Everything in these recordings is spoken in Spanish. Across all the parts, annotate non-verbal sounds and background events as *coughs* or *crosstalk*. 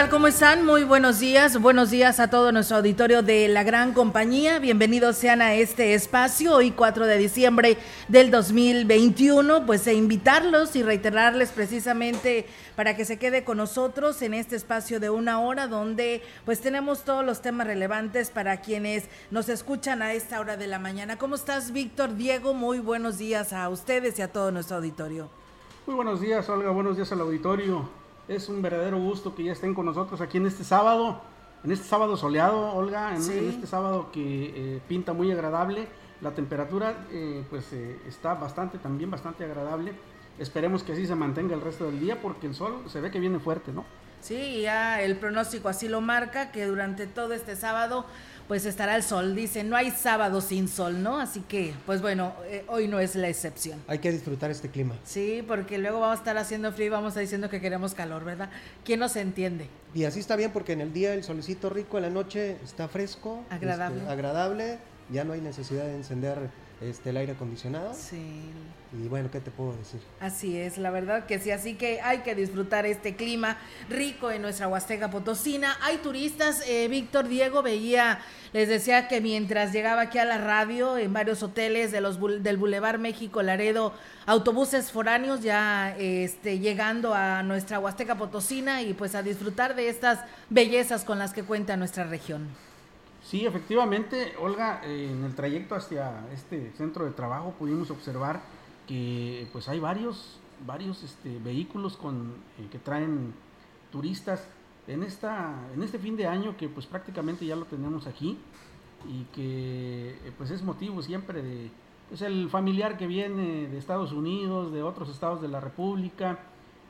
Tal? ¿Cómo están? Muy buenos días. Buenos días a todo nuestro auditorio de la gran compañía. Bienvenidos sean a este espacio hoy 4 de diciembre del 2021. Pues e invitarlos y reiterarles precisamente para que se quede con nosotros en este espacio de una hora donde pues tenemos todos los temas relevantes para quienes nos escuchan a esta hora de la mañana. ¿Cómo estás, Víctor? Diego, muy buenos días a ustedes y a todo nuestro auditorio. Muy buenos días, Olga. Buenos días al auditorio. Es un verdadero gusto que ya estén con nosotros aquí en este sábado, en este sábado soleado, Olga, en, este sábado que eh, pinta muy agradable. La temperatura eh, pues eh, está bastante, también bastante agradable. Esperemos que así se mantenga el resto del día porque el sol se ve que viene fuerte, ¿no? Sí, ya el pronóstico así lo marca, que durante todo este sábado pues estará el sol. Dice, no hay sábado sin sol, ¿no? Así que, pues bueno, eh, hoy no es la excepción. Hay que disfrutar este clima. Sí, porque luego vamos a estar haciendo frío y vamos a estar diciendo que queremos calor, ¿verdad? ¿Quién nos entiende? Y así está bien porque en el día el solecito rico, en la noche está fresco. Agradable. Este, agradable, ya no hay necesidad de encender este, el aire acondicionado. Sí. Y bueno, ¿qué te puedo decir? Así es, la verdad que sí, así que hay que disfrutar este clima rico en nuestra Huasteca Potosina. Hay turistas, eh, Víctor Diego veía, les decía que mientras llegaba aquí a la radio, en varios hoteles de los, del Boulevard México Laredo, autobuses foráneos ya este, llegando a nuestra Huasteca Potosina y pues a disfrutar de estas bellezas con las que cuenta nuestra región. Sí, efectivamente, Olga, en el trayecto hacia este centro de trabajo pudimos observar que pues hay varios, varios este, vehículos con, eh, que traen turistas en, esta, en este fin de año que pues prácticamente ya lo tenemos aquí y que eh, pues es motivo siempre de pues el familiar que viene de Estados Unidos, de otros estados de la República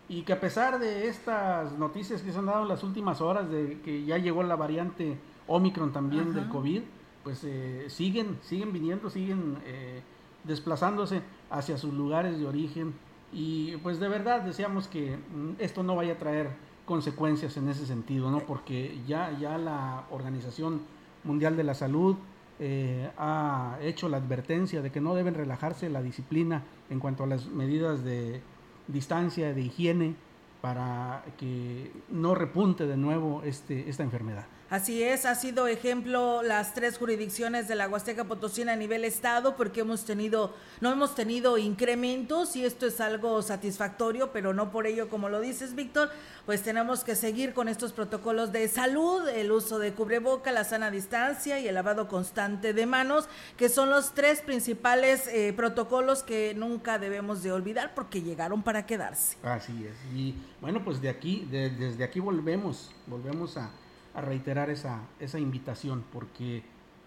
y que a pesar de estas noticias que se han dado en las últimas horas de que ya llegó la variante Omicron también del COVID, pues eh, siguen, siguen viniendo, siguen eh, desplazándose hacia sus lugares de origen y pues de verdad deseamos que mm, esto no vaya a traer consecuencias en ese sentido, ¿no? Porque ya, ya la Organización Mundial de la Salud eh, ha hecho la advertencia de que no deben relajarse la disciplina en cuanto a las medidas de distancia, de higiene, para que no repunte de nuevo este, esta enfermedad. Así es, ha sido ejemplo las tres jurisdicciones de la Huasteca Potosina a nivel estado porque hemos tenido, no hemos tenido incrementos y esto es algo satisfactorio, pero no por ello, como lo dices, Víctor, pues tenemos que seguir con estos protocolos de salud, el uso de cubreboca, la sana distancia y el lavado constante de manos, que son los tres principales eh, protocolos que nunca debemos de olvidar porque llegaron para quedarse. Así es. Y bueno, pues de aquí, desde aquí volvemos, volvemos a a reiterar esa, esa invitación, porque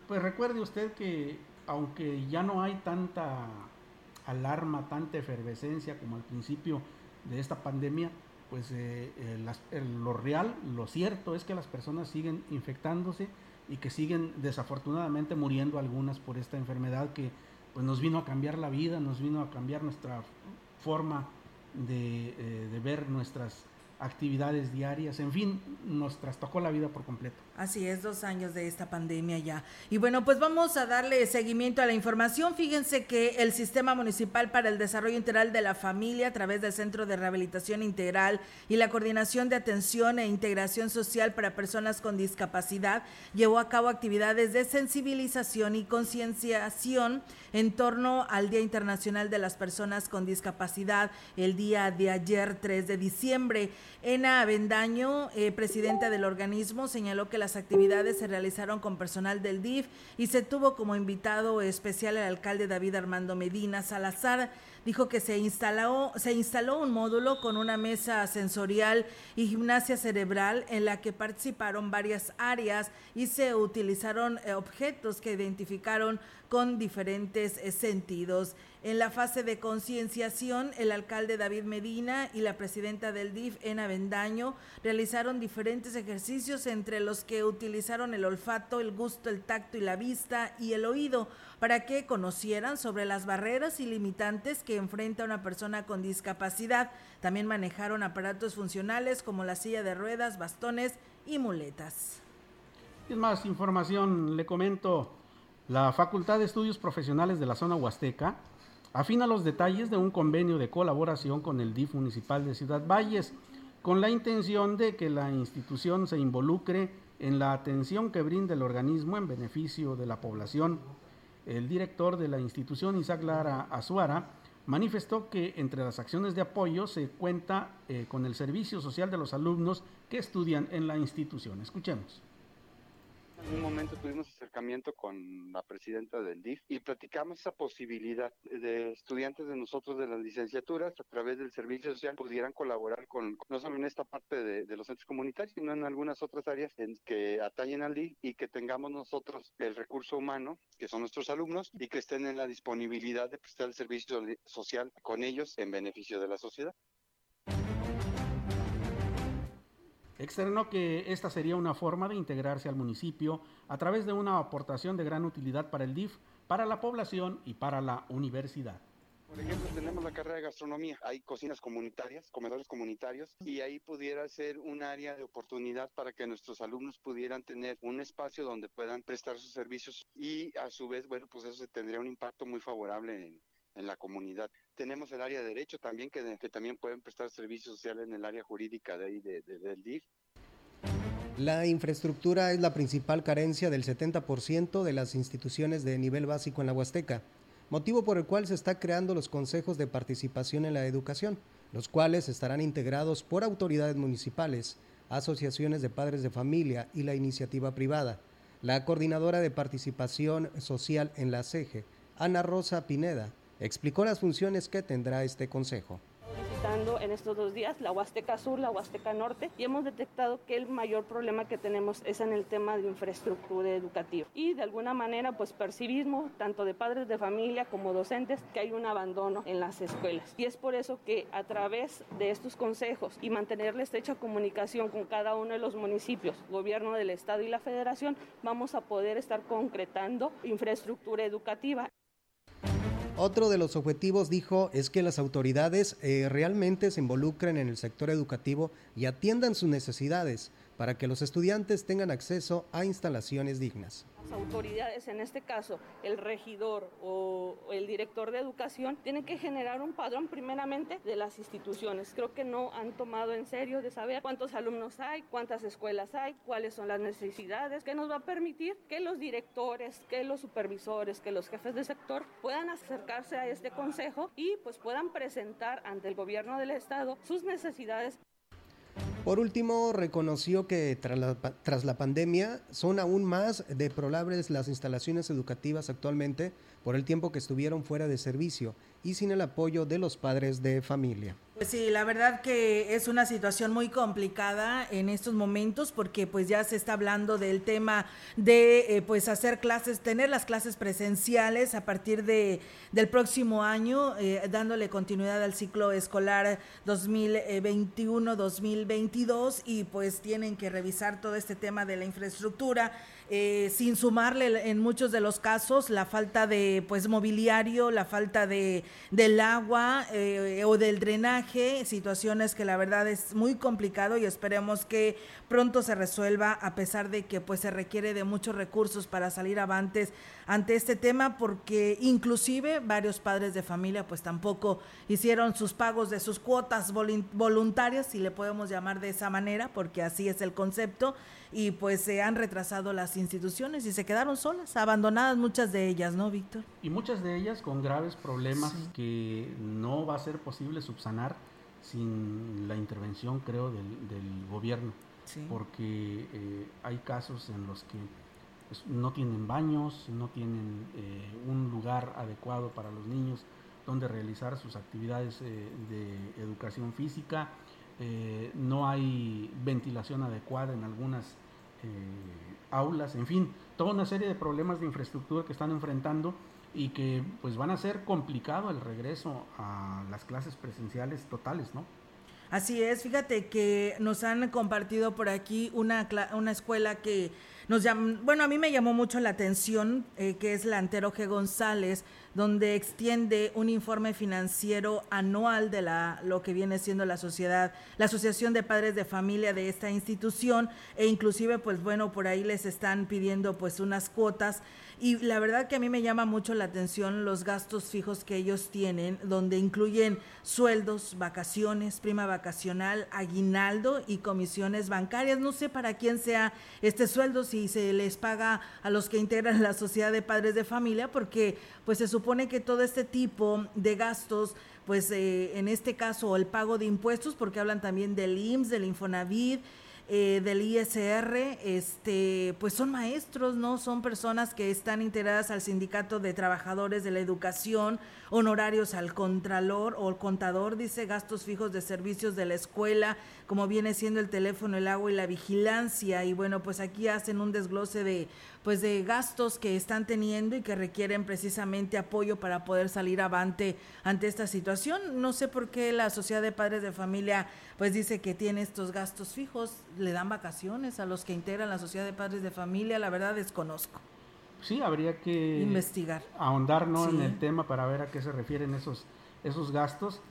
pues recuerde usted que aunque ya no hay tanta alarma, tanta efervescencia como al principio de esta pandemia, pues eh, eh, lo real, lo cierto es que las personas siguen infectándose y que siguen desafortunadamente muriendo algunas por esta enfermedad que pues nos vino a cambiar la vida, nos vino a cambiar nuestra forma de, eh, de ver nuestras actividades diarias, en fin, nos trastocó la vida por completo. Así es, dos años de esta pandemia ya. Y bueno, pues vamos a darle seguimiento a la información. Fíjense que el Sistema Municipal para el Desarrollo Integral de la Familia, a través del Centro de Rehabilitación Integral y la Coordinación de Atención e Integración Social para Personas con Discapacidad, llevó a cabo actividades de sensibilización y concienciación en torno al Día Internacional de las Personas con Discapacidad, el día de ayer, 3 de diciembre. Ena Avendaño, eh, presidenta del organismo, señaló que las actividades se realizaron con personal del DIF y se tuvo como invitado especial el alcalde David Armando Medina Salazar dijo que se instaló, un módulo con una mesa sensorial y gimnasia cerebral en la que participaron varias áreas y se utilizaron eh, objetos que identificaron con diferentes eh, sentidos. En la fase de concienciación, el alcalde David Medina y la presidenta del DIF, Ena Bendaño, realizaron diferentes ejercicios entre los que utilizaron el olfato, el gusto, el tacto y la vista y el oído para que conocieran sobre las barreras y limitantes que enfrenta una persona con discapacidad. También manejaron aparatos funcionales como la silla de ruedas, bastones y muletas. Más información, le comento, la Facultad de Estudios Profesionales de la Zona Huasteca afina los detalles de un convenio de colaboración con el DIF municipal de Ciudad Valles, con la intención de que la institución se involucre en la atención que brinda el organismo en beneficio de la población. El director de la institución, Isaac Lara Azuara, manifestó que entre las acciones de apoyo se cuenta eh, con el servicio social de los alumnos que estudian en la institución. Escuchemos. En un momento tuvimos acercamiento con la presidenta del DIF y platicamos esa posibilidad de estudiantes de nosotros de las licenciaturas a través del servicio social pudieran colaborar con no solo en esta parte de, los centros comunitarios, sino en algunas otras áreas en que atañen al DIF y que tengamos nosotros el recurso humano, que son nuestros alumnos, y que estén en la disponibilidad de prestar el servicio social con ellos en beneficio de la sociedad. Externó que esta sería una forma de integrarse al municipio a través de una aportación de gran utilidad para el DIF, para la población y para la universidad. Por ejemplo, tenemos la carrera de gastronomía. Hay cocinas comunitarias, comedores comunitarios, y ahí pudiera ser un área de oportunidad para que nuestros alumnos pudieran tener un espacio donde puedan prestar sus servicios y a su vez, bueno, pues eso tendría un impacto muy favorable en, en la comunidad. Tenemos el área de derecho también, que, también pueden prestar servicios sociales en el área jurídica de ahí, de, del DIF. La infraestructura es la principal carencia del 70% de las instituciones de nivel básico en la Huasteca, motivo por el cual se está creando los consejos de participación en la educación, los cuales estarán integrados por autoridades municipales, asociaciones de padres de familia y la iniciativa privada. La coordinadora de participación social en la CEGE, Ana Rosa Pineda, explicó las funciones que tendrá este consejo. En estos dos días la Huasteca Sur, la Huasteca Norte y hemos detectado que el mayor problema que tenemos es en el tema de infraestructura educativa. Y de alguna manera pues percibimos tanto de padres de familia como docentes que hay un abandono en las escuelas. Y es por eso que a través de estos consejos y mantener la estrecha comunicación con cada uno de los municipios, gobierno del estado y la federación vamos a poder estar concretando infraestructura educativa. Otro de los objetivos, dijo, es que las autoridades eh, realmente se involucren en el sector educativo y atiendan sus necesidades para que los estudiantes tengan acceso a instalaciones dignas autoridades, en este caso el regidor o el director de educación, tienen que generar un padrón primeramente de las instituciones. Creo que no han tomado en serio de saber cuántos alumnos hay, cuántas escuelas hay, cuáles son las necesidades, que nos va a permitir que los directores, que los supervisores, que los jefes de sector puedan acercarse a este consejo y pues puedan presentar ante el gobierno del estado sus necesidades. Por último, reconoció que tras la, pandemia son aún más deplorables las instalaciones educativas actualmente por el tiempo que estuvieron fuera de servicio y sin el apoyo de los padres de familia. Sí, la verdad que es una situación muy complicada en estos momentos porque pues ya se está hablando del tema de eh, pues hacer clases, tener las clases presenciales a partir de del próximo año, eh, dándole continuidad al ciclo escolar 2021-2022 y pues tienen que revisar todo este tema de la infraestructura eh, sin sumarle en muchos de los casos la falta de pues mobiliario, la falta de del agua o del drenaje, situaciones que la verdad es muy complicado y esperemos que pronto se resuelva a pesar de que pues se requiere de muchos recursos para salir avantes ante este tema porque inclusive varios padres de familia pues tampoco hicieron sus pagos de sus cuotas voluntarias, si le podemos llamar de esa manera, porque así es el concepto y pues se han retrasado las instituciones y se quedaron solas, abandonadas muchas de ellas, ¿no, Víctor? Y muchas de ellas con graves problemas que no va a ser posible subsanar sin la intervención, creo, del, gobierno, porque eh, hay casos en los que pues, no tienen baños, no tienen eh, un lugar adecuado para los niños donde realizar sus actividades eh, de educación física, no hay ventilación adecuada en algunas eh, aulas, en fin, toda una serie de problemas de infraestructura que están enfrentando y que pues van a ser complicado el regreso a las clases presenciales totales, ¿no? Así es, fíjate que nos han compartido por aquí una, una escuela que nos llama, bueno, a mí me llamó mucho la atención, eh, que es la Antero G. González, donde extiende un informe financiero anual de la, lo que viene siendo la sociedad, la Asociación de Padres de Familia de esta institución, e inclusive, pues bueno, por ahí les están pidiendo pues unas cuotas y la verdad que a mí me llama mucho la atención los gastos fijos que ellos tienen, donde incluyen sueldos, vacaciones, prima vacacional, aguinaldo y comisiones bancarias. No sé para quién sea este sueldo, si se les paga a los que integran la sociedad de padres de familia, porque pues se supone que todo este tipo de gastos pues eh, en este caso el pago de impuestos, porque hablan también del IMSS, del Infonavit, eh, del ISR, este, pues son maestros, ¿no? Son personas que están integradas al Sindicato de Trabajadores de la Educación, honorarios al Contralor o Contador, dice gastos fijos de servicios de la escuela, como viene siendo el teléfono, el agua y la vigilancia. Y bueno, pues aquí hacen un desglose de pues de gastos que están teniendo y que requieren precisamente apoyo para poder salir avante ante esta situación. No sé por qué la Sociedad de Padres de Familia pues dice que tiene estos gastos fijos, le dan vacaciones a los que integran la Sociedad de Padres de Familia, la verdad desconozco. Sí, habría que investigar, ahondar ¿no? en el tema para ver a qué se refieren esos esos gastos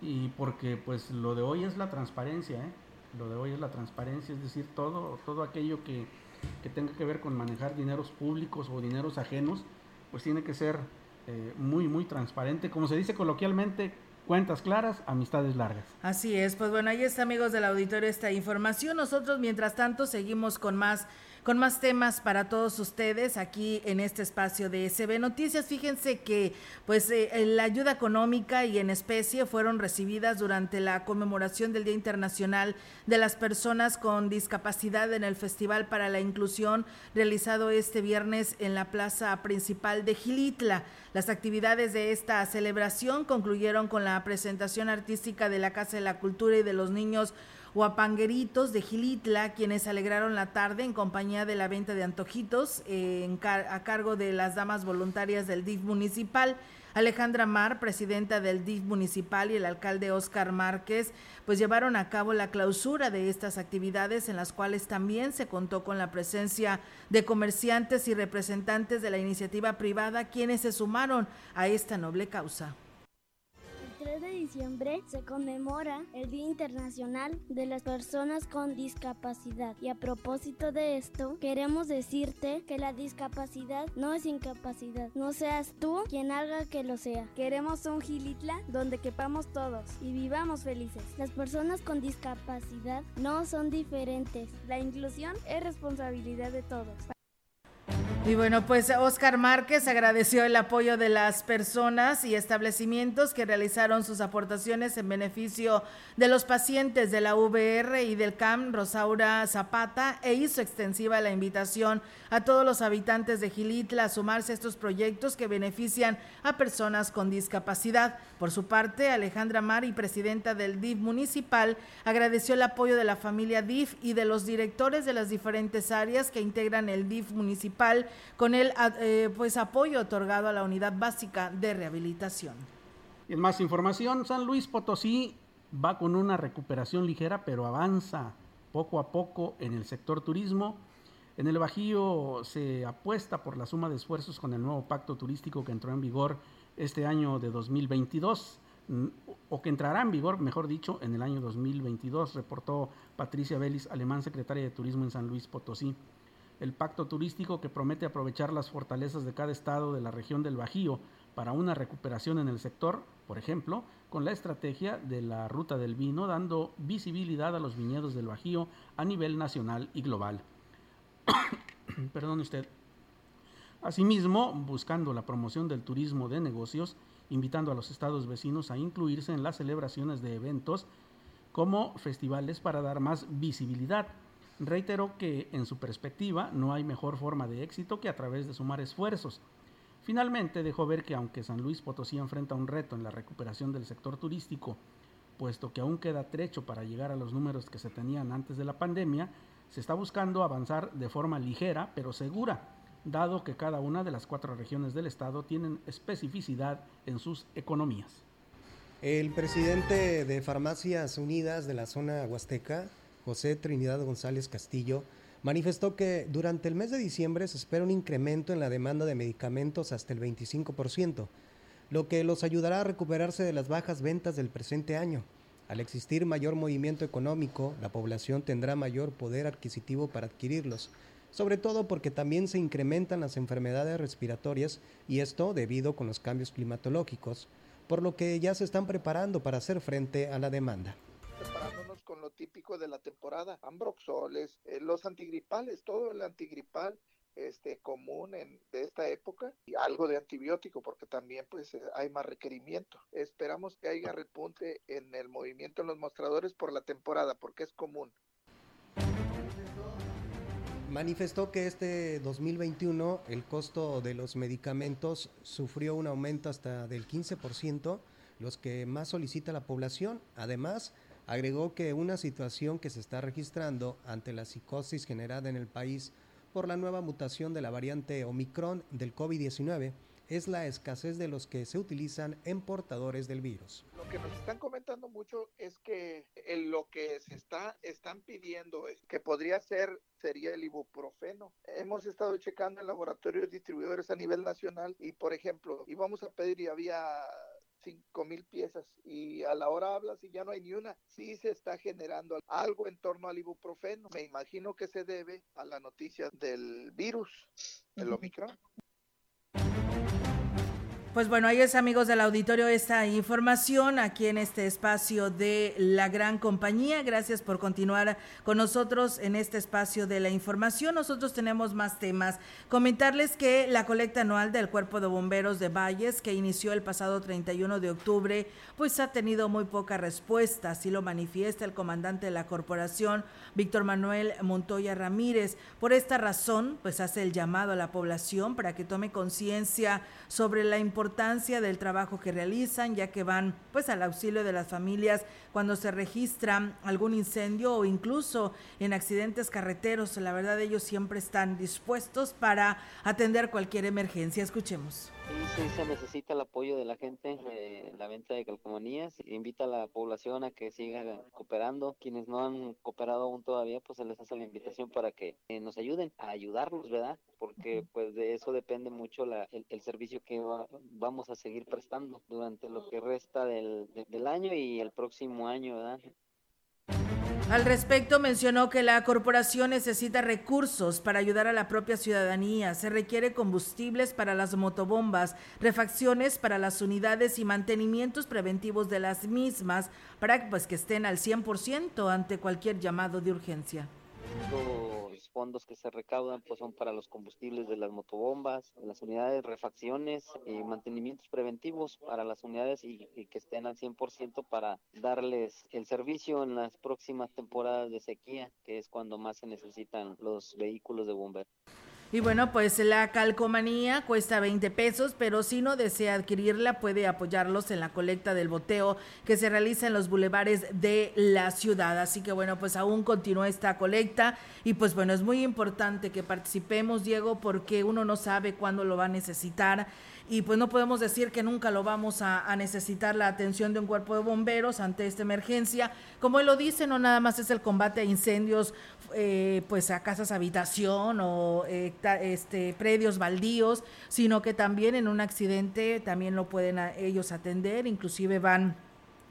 y porque pues lo de hoy es la transparencia, ¿eh? lo de hoy es la transparencia, es decir, todo todo aquello que que tenga que ver con manejar dineros públicos o dineros ajenos, pues tiene que ser eh, muy, muy transparente. Como se dice coloquialmente, cuentas claras, amistades largas. Así es, pues bueno, ahí está amigos del auditorio esta información. Nosotros, mientras tanto, seguimos con más con más temas para todos ustedes aquí en este espacio de SB Noticias. Fíjense que pues eh, la ayuda económica y en especie fueron recibidas durante la conmemoración del Día Internacional de las Personas con Discapacidad en el Festival para la Inclusión realizado este viernes en la plaza principal de Gilitla. Las actividades de esta celebración concluyeron con la presentación artística de la Casa de la Cultura y de los Niños Huapangueritos de Gilitla, quienes alegraron la tarde en compañía de la venta de antojitos eh, a cargo de las damas voluntarias del DIF municipal. Alejandra Mar, presidenta del DIF municipal y el alcalde Oscar Márquez, pues llevaron a cabo la clausura de estas actividades en las cuales también se contó con la presencia de comerciantes y representantes de la iniciativa privada quienes se sumaron a esta noble causa. 3 de diciembre se conmemora el Día Internacional de las Personas con Discapacidad. Y a propósito de esto, queremos decirte que la discapacidad no es incapacidad. No seas tú quien haga que lo sea. Queremos un Gilitla donde quepamos todos y vivamos felices. Las personas con discapacidad no son diferentes. La inclusión es responsabilidad de todos. Y bueno, pues Oscar Márquez agradeció el apoyo de las personas y establecimientos que realizaron sus aportaciones en beneficio de los pacientes de la VR y del CAM Rosaura Zapata e hizo extensiva la invitación a todos los habitantes de Gilitla a sumarse a estos proyectos que benefician a personas con discapacidad. Por su parte, Alejandra Mari, presidenta del DIF municipal, agradeció el apoyo de la familia DIF y de los directores de las diferentes áreas que integran el DIF municipal con el eh, pues, apoyo otorgado a la unidad básica de rehabilitación. En más información, San Luis Potosí va con una recuperación ligera, pero avanza poco a poco en el sector turismo. En el Bajío se apuesta por la suma de esfuerzos con el nuevo pacto turístico que entró en vigor este año de 2022. mm, o que entrará en vigor, mejor dicho, en el año 2022, reportó Patricia Vélez, alemán secretaria de Turismo en San Luis Potosí. El pacto turístico que promete aprovechar las fortalezas de cada estado de la región del Bajío para una recuperación en el sector, por ejemplo, con la estrategia de la ruta del vino, dando visibilidad a los viñedos del Bajío a nivel nacional y global. *coughs* Perdón usted. Asimismo, buscando la promoción del turismo de negocios, invitando a los estados vecinos a incluirse en las celebraciones de eventos como festivales para dar más visibilidad. Reitero que en su perspectiva no hay mejor forma de éxito que a través de sumar esfuerzos. Finalmente dejó ver que aunque San Luis Potosí enfrenta un reto en la recuperación del sector turístico, puesto que aún queda trecho para llegar a los números que se tenían antes de la pandemia, se está buscando avanzar de forma ligera pero segura dado que cada una de las cuatro regiones del estado tienen especificidad en sus economías. El presidente de Farmacias Unidas de la zona huasteca, José Trinidad González Castillo, manifestó que durante el mes de diciembre se espera un incremento en la demanda de medicamentos hasta el 25%, lo que los ayudará a recuperarse de las bajas ventas del presente año. Al existir mayor movimiento económico, la población tendrá mayor poder adquisitivo para adquirirlos sobre todo porque también se incrementan las enfermedades respiratorias y esto debido con los cambios climatológicos, por lo que ya se están preparando para hacer frente a la demanda con lo típico de la temporada, ambroxoles, eh, los antigripales, todo el antigripal este común en, de esta época y algo de antibiótico porque también pues eh, hay más requerimiento. Esperamos que haya repunte en el movimiento en los mostradores por la temporada porque es común manifestó que este 2021 el costo de los medicamentos sufrió un aumento hasta del 15%, los que más solicita la población. Además, agregó que una situación que se está registrando ante la psicosis generada en el país por la nueva mutación de la variante Omicron del COVID-19 es la escasez de los que se utilizan en portadores del virus. Lo que nos están comentando mucho es que lo que se está están pidiendo es que podría ser sería el ibuprofeno. Hemos estado checando en laboratorios distribuidores a nivel nacional y por ejemplo, íbamos a pedir y había cinco mil piezas y a la hora hablas y ya no hay ni una. Sí se está generando algo en torno al ibuprofeno. Me imagino que se debe a la noticia del virus, el Omicron. Pues bueno, ahí es amigos del auditorio esta información aquí en este espacio de la gran compañía. Gracias por continuar con nosotros en este espacio de la información. Nosotros tenemos más temas. Comentarles que la colecta anual del Cuerpo de Bomberos de Valles, que inició el pasado 31 de octubre, pues ha tenido muy poca respuesta. Así lo manifiesta el comandante de la corporación, Víctor Manuel Montoya Ramírez. Por esta razón, pues hace el llamado a la población para que tome conciencia sobre la importancia importancia del trabajo que realizan, ya que van pues al auxilio de las familias cuando se registra algún incendio o incluso en accidentes carreteros. La verdad ellos siempre están dispuestos para atender cualquier emergencia. Escuchemos. Sí, se necesita el apoyo de la gente, eh, la venta de calcomanías. Invita a la población a que siga cooperando. Quienes no han cooperado aún todavía, pues se les hace la invitación para que eh, nos ayuden a ayudarnos, ¿verdad? Porque pues de eso depende mucho la, el, servicio que vamos a seguir prestando durante lo que resta del, del año y el próximo año, ¿verdad? Al respecto, mencionó que la corporación necesita recursos para ayudar a la propia ciudadanía. Se requiere combustibles para las motobombas, refacciones para las unidades y mantenimientos preventivos de las mismas para pues, que estén al 100% ante cualquier llamado de urgencia fondos que se recaudan pues son para los combustibles de las motobombas, las unidades, refacciones y mantenimientos preventivos para las unidades y, y que estén al 100% para darles el servicio en las próximas temporadas de sequía, que es cuando más se necesitan los vehículos de bomberos. Y bueno, pues la calcomanía cuesta 20 pesos, pero si no desea adquirirla puede apoyarlos en la colecta del boteo que se realiza en los bulevares de la ciudad. Así que bueno, pues aún continúa esta colecta y pues bueno, es muy importante que participemos, Diego, porque uno no sabe cuándo lo va a necesitar y pues no podemos decir que nunca lo vamos a, necesitar la atención de un cuerpo de bomberos ante esta emergencia. Como él lo dice, no nada más es el combate a incendios, eh, pues a casas habitación o eh, este, predios baldíos, sino que también en un accidente también lo pueden ellos atender, inclusive van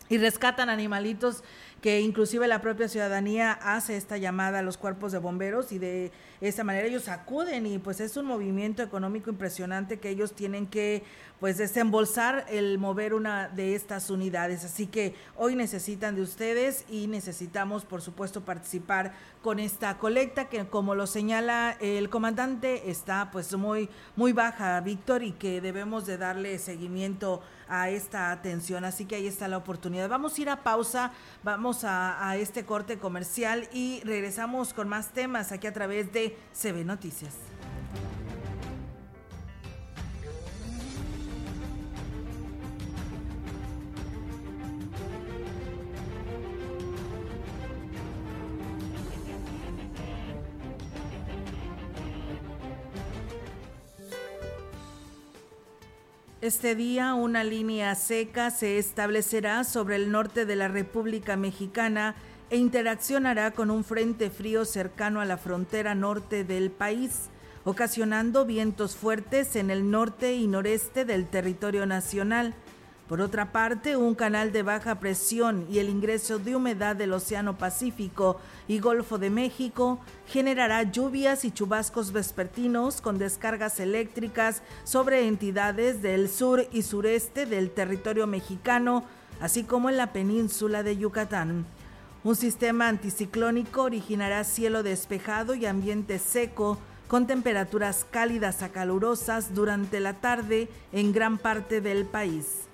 y rescatan animalitos que inclusive la propia ciudadanía hace esta llamada a los cuerpos de bomberos y de esta manera ellos acuden y pues es un movimiento económico impresionante que ellos tienen que pues desembolsar el mover una de estas unidades. Así que hoy necesitan de ustedes y necesitamos por supuesto participar con esta colecta que como lo señala el comandante está pues muy muy baja, Víctor, y que debemos de darle seguimiento a esta atención. Así que ahí está la oportunidad. Vamos a ir a pausa, vamos a, a este corte comercial y regresamos con más temas aquí a través de CB Noticias. Este día una línea seca se establecerá sobre el norte de la República Mexicana e interaccionará con un frente frío cercano a la frontera norte del país, ocasionando vientos fuertes en el norte y noreste del territorio nacional. Por otra parte, un canal de baja presión y el ingreso de humedad del Océano Pacífico y Golfo de México generará lluvias y chubascos vespertinos con descargas eléctricas sobre entidades del sur y sureste del territorio mexicano, así como en la península de Yucatán. Un sistema anticiclónico originará cielo despejado y ambiente seco con temperaturas cálidas a calurosas durante la tarde en gran parte del país.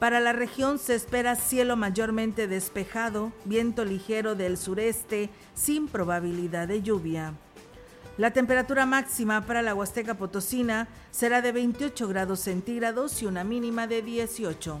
Para la región se espera cielo mayormente despejado, viento ligero del sureste, sin probabilidad de lluvia. La temperatura máxima para la Huasteca Potosina será de 28 grados centígrados y una mínima de 18.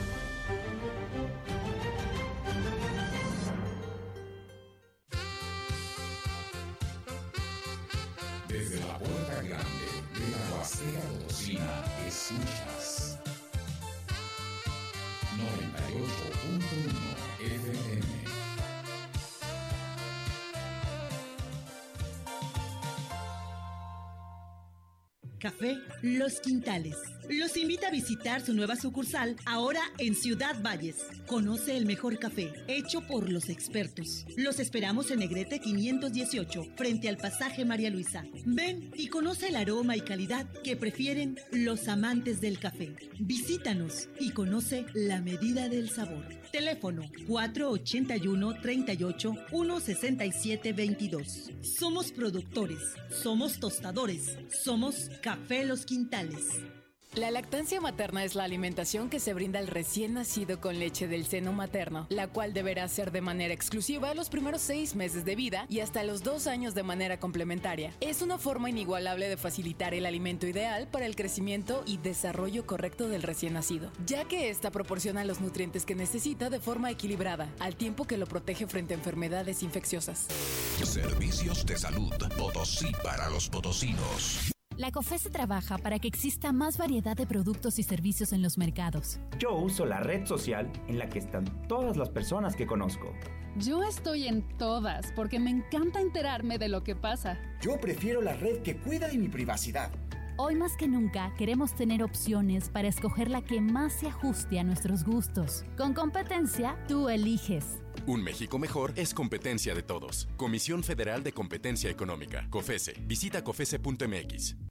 Yes. Café Los Quintales los invita a visitar su nueva sucursal ahora en Ciudad Valles. Conoce el mejor café, hecho por los expertos. Los esperamos en Negrete 518, frente al pasaje María Luisa. Ven y conoce el aroma y calidad que prefieren los amantes del café. Visítanos y conoce la medida del sabor. Teléfono 481 38 167 22. Somos productores, somos tostadores, somos Café Los Quintales. La lactancia materna es la alimentación que se brinda al recién nacido con leche del seno materno, la cual deberá ser de manera exclusiva los primeros seis meses de vida y hasta los dos años de manera complementaria. Es una forma inigualable de facilitar el alimento ideal para el crecimiento y desarrollo correcto del recién nacido, ya que esta proporciona los nutrientes que necesita de forma equilibrada, al tiempo que lo protege frente a enfermedades infecciosas. Servicios de salud Potosí para los potosinos. La COFESE trabaja para que exista más variedad de productos y servicios en los mercados. Yo uso la red social en la que están todas las personas que conozco. Yo estoy en todas porque me encanta enterarme de lo que pasa. Yo prefiero la red que cuida de mi privacidad. Hoy más que nunca queremos tener opciones para escoger la que más se ajuste a nuestros gustos. Con competencia, tú eliges. Un México mejor es competencia de todos. Comisión Federal de Competencia Económica. COFESE. Visita COFESE.mx.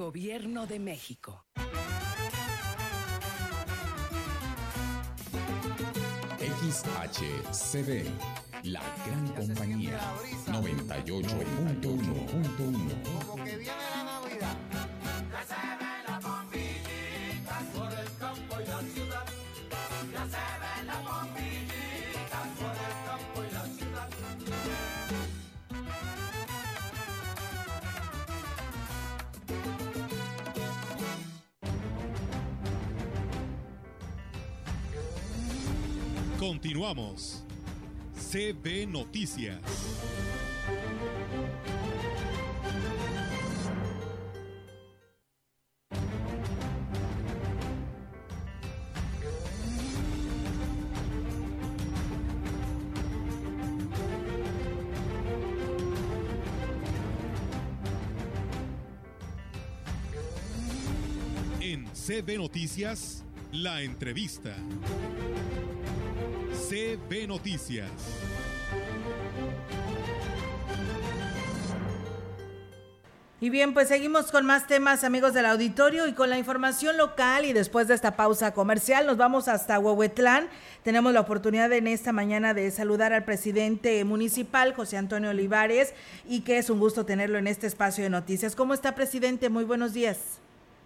Gobierno de México. XHCD, la gran compañía, 98.1.1. Como que viene la Navidad. Continuamos. CB Noticias. En CB Noticias, la entrevista. CB Noticias. Y bien, pues seguimos con más temas, amigos del auditorio, y con la información local. Y después de esta pausa comercial, nos vamos hasta Huehuetlán. Tenemos la oportunidad en esta mañana de saludar al presidente municipal, José Antonio Olivares, y que es un gusto tenerlo en este espacio de noticias. ¿Cómo está, presidente? Muy buenos días.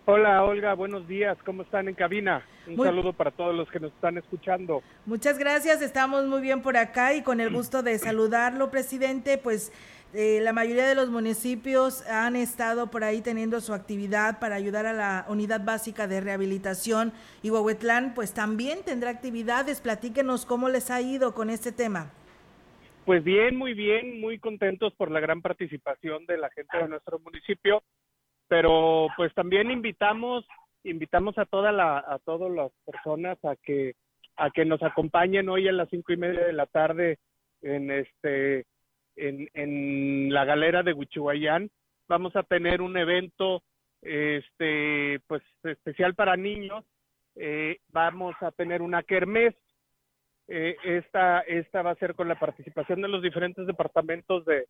Hola Olga, buenos días, ¿cómo están en cabina? Un Muy- saludo para todos los que nos están escuchando. Muchas gracias, estamos muy bien por acá y con el gusto de saludarlo, presidente. Pues eh, la mayoría de los municipios han estado por ahí teniendo su actividad para ayudar a la unidad básica de rehabilitación y Huehuetlán pues también tendrá actividades. Platíquenos cómo les ha ido con este tema. Pues bien, muy bien, muy contentos por la gran participación de la gente de nuestro municipio, pero pues también invitamos invitamos a toda la a todas las personas a que a que nos acompañen hoy a las cinco y media de la tarde en este en, en la galera de Huichihuayán. Vamos a tener un evento este pues especial para niños. Eh, vamos a tener una kermés. Eh, esta, esta va a ser con la participación de los diferentes departamentos de,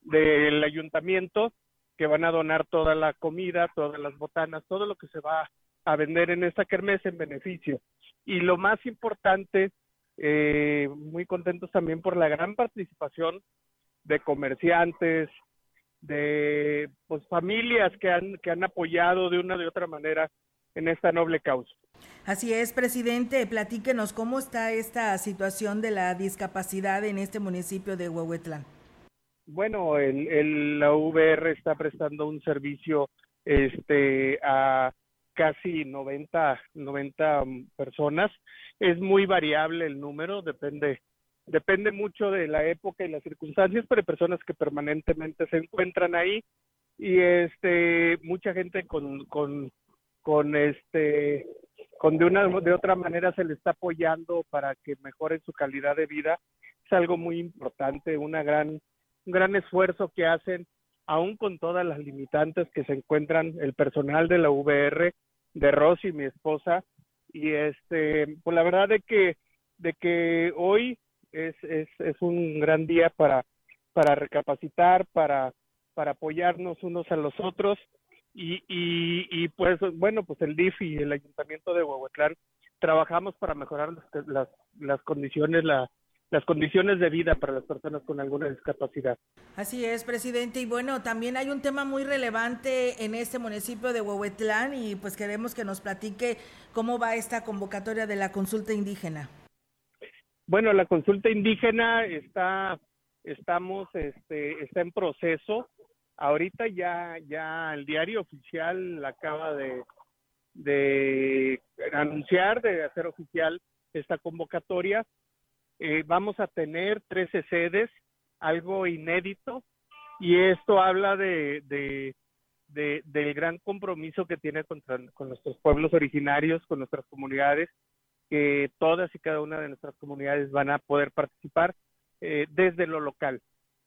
del ayuntamiento que van a donar toda la comida, todas las botanas, todo lo que se va a vender en esta kermés en beneficio. Y lo más importante, eh, muy contentos también por la gran participación de comerciantes, de pues familias que han, que han apoyado de una de otra manera en esta noble causa. Así es, presidente, platíquenos cómo está esta situación de la discapacidad en este municipio de Huehuetlán. Bueno, el, la VR está prestando un servicio este a casi 90, 90 personas. Es muy variable el número, depende depende mucho de la época y las circunstancias, pero hay personas que permanentemente se encuentran ahí y este mucha gente con con con este con de una de otra manera se le está apoyando para que mejore su calidad de vida es algo muy importante una gran un gran esfuerzo que hacen aún con todas las limitantes que se encuentran el personal de la VR de Rosy mi esposa y este pues la verdad de que de que hoy es, es, es un gran día para para recapacitar para para apoyarnos unos a los otros y, y, y pues bueno pues el DIF y el ayuntamiento de Huehuetlán trabajamos para mejorar las, las, las condiciones la, las condiciones de vida para las personas con alguna discapacidad Así es, presidente. Y bueno, también hay un tema muy relevante en este municipio de Huehuetlán y pues queremos que nos platique cómo va esta convocatoria de la consulta indígena. Bueno, la consulta indígena está, estamos, este, está en proceso. Ahorita ya, ya el diario oficial acaba de, de anunciar, de hacer oficial esta convocatoria. Eh, vamos a tener 13 sedes, algo inédito, y esto habla de, de, de- del gran compromiso que tiene con nuestros pueblos originarios, con nuestras comunidades, que todas y cada una de nuestras comunidades van a poder participar eh, desde lo local,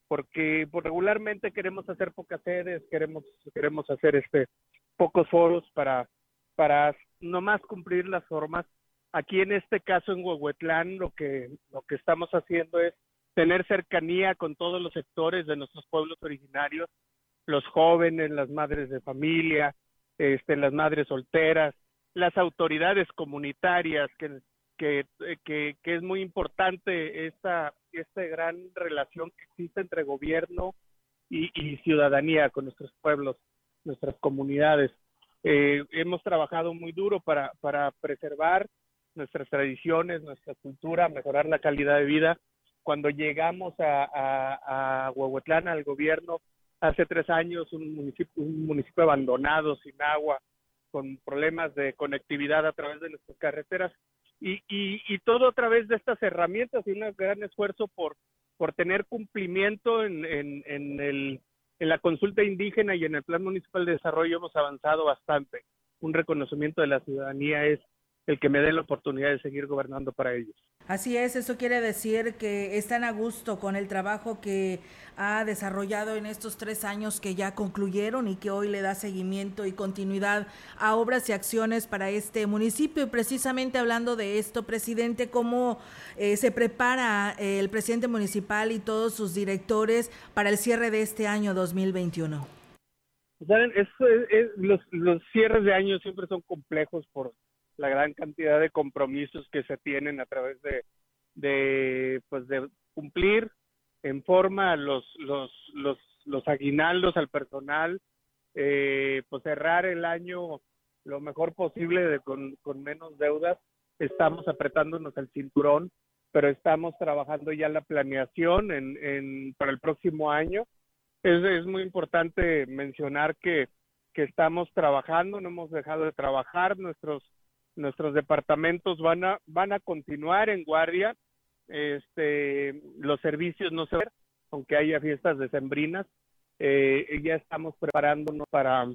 porque pues, regularmente queremos hacer pocas sedes, queremos queremos hacer este pocos foros para para nomás cumplir las formas. Aquí en este caso en Huehuetlán lo que lo que estamos haciendo es tener cercanía con todos los sectores de nuestros pueblos originarios, los jóvenes, las madres de familia, este, las madres solteras, las autoridades comunitarias, que, que, que, que es muy importante esta, esta gran relación que existe entre gobierno y, y ciudadanía con nuestros pueblos, nuestras comunidades. Eh, hemos trabajado muy duro para, para preservar nuestras tradiciones, nuestra cultura, mejorar la calidad de vida. Cuando llegamos a, a, a Huehuetlán, al gobierno, hace tres años, un municipio, un municipio abandonado, sin agua, con problemas de conectividad a través de nuestras carreteras, y, y, y todo a través de estas herramientas y un gran esfuerzo por, por tener cumplimiento en, en, en el en la consulta indígena y en el Plan Municipal de Desarrollo hemos avanzado bastante. Un reconocimiento de la ciudadanía es el que me dé la oportunidad de seguir gobernando para ellos. Así es, eso quiere decir que están a gusto con el trabajo que ha desarrollado en estos tres años que ya concluyeron y que hoy le da seguimiento y continuidad a obras y acciones para este municipio. Y precisamente hablando de esto, presidente, ¿cómo eh, se prepara el presidente municipal y todos sus directores para el cierre de este año 2021? ¿Saben? Eso es, es, los, los cierres de año siempre son complejos por la gran cantidad de compromisos que se tienen a través de, de pues de cumplir en forma los los los los aguinaldos al personal eh, pues cerrar el año lo mejor posible de, con, con menos deudas. Estamos apretándonos el cinturón pero estamos trabajando ya la planeación en, en para el próximo año. Es, es muy importante mencionar que que estamos trabajando no hemos dejado de trabajar. Nuestros nuestros departamentos van a van a continuar en guardia este los servicios no se van aunque haya fiestas decembrinas eh, ya estamos preparándonos para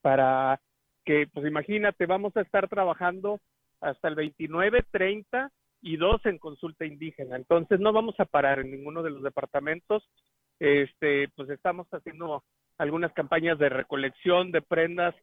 para que pues imagínate vamos a estar trabajando hasta el 29 30 y dos en consulta indígena. Entonces no vamos a parar en ninguno de los departamentos. Este pues estamos haciendo algunas campañas de recolección de prendas